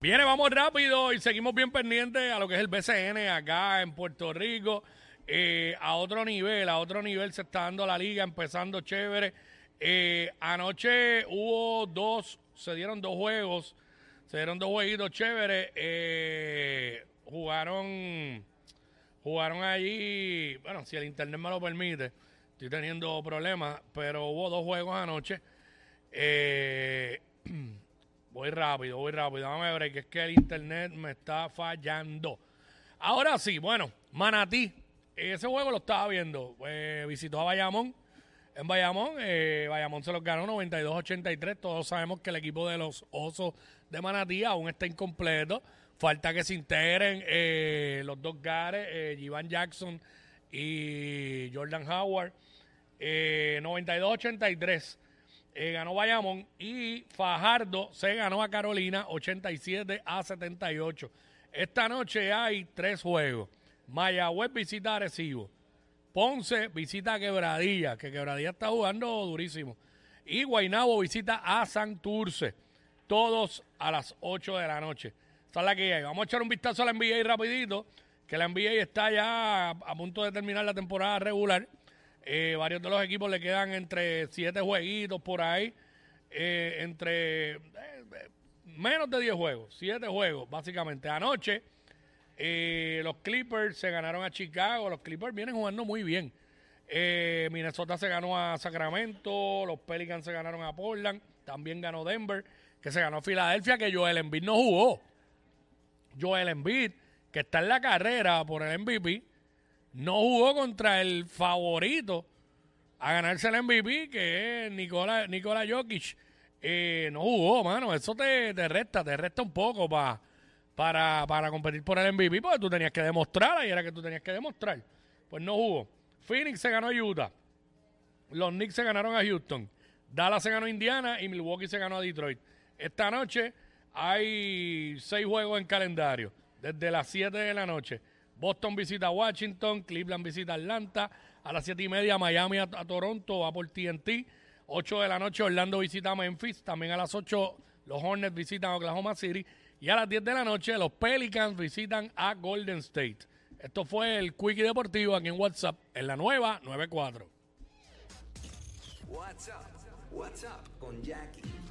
Viene, vamos rápido y seguimos bien pendientes a lo que es el BCN acá en Puerto Rico. Eh, a otro nivel, a otro nivel se está dando la liga, empezando chévere. Eh, anoche hubo dos, se dieron dos juegos, se dieron dos jueguitos chéveres. Eh, jugaron, jugaron allí, bueno, si el internet me lo permite, estoy teniendo problemas, pero hubo dos juegos anoche. Eh, Voy rápido, voy rápido. Dame que es que el internet me está fallando. Ahora sí, bueno, Manatí. Ese juego lo estaba viendo. Eh, visitó a Bayamón. En Bayamón, eh, Bayamón se los ganó 92-83. Todos sabemos que el equipo de los Osos de Manatí aún está incompleto. Falta que se integren eh, los dos Gares, eh, Jackson y Jordan Howard. 92-83 eh, ganó Bayamón y Fajardo se ganó a Carolina 87 a 78. Esta noche hay tres juegos. Mayagüez visita a Recibo. Ponce visita Quebradilla, que Quebradilla está jugando durísimo. Y Guainabo visita a Santurce. Todos a las 8 de la noche. Esa es la que hay. Vamos a echar un vistazo a la NBA rapidito, que la NBA está ya a punto de terminar la temporada regular. Eh, varios de los equipos le quedan entre siete jueguitos por ahí. Eh, entre eh, menos de 10 juegos, siete juegos, básicamente. Anoche, los Clippers se ganaron a Chicago. Los Clippers vienen jugando muy bien. Minnesota se ganó a Sacramento. Los Pelicans se ganaron a Portland. También ganó Denver, que se ganó a Filadelfia, que Joel Embiid no jugó. Joel Embiid, que está en la carrera por el MVP no jugó contra el favorito a ganarse el MVP, que es Nicola, Nicola Jokic. Eh, no jugó, mano. Eso te, resta, te resta un poco para, para competir por el MVP, porque tú tenías que demostrar, y era que tú tenías que demostrar. Pues no jugó. Phoenix se ganó a Utah. Los Knicks se ganaron a Houston. Dallas se ganó a Indiana y Milwaukee se ganó a Detroit. Esta noche hay seis juegos en calendario, desde las 7 de la noche. Boston visita Washington, Cleveland visita Atlanta, a las 7 y media Miami a, Toronto, va por TNT, 8 de la noche Orlando visita Memphis, también a las 8 los Hornets visitan Oklahoma City y a las 10 de la noche los Pelicans visitan a Golden State. Esto fue el Quickie Deportivo aquí en WhatsApp, en la nueva 94. WhatsApp, WhatsApp con Jackie.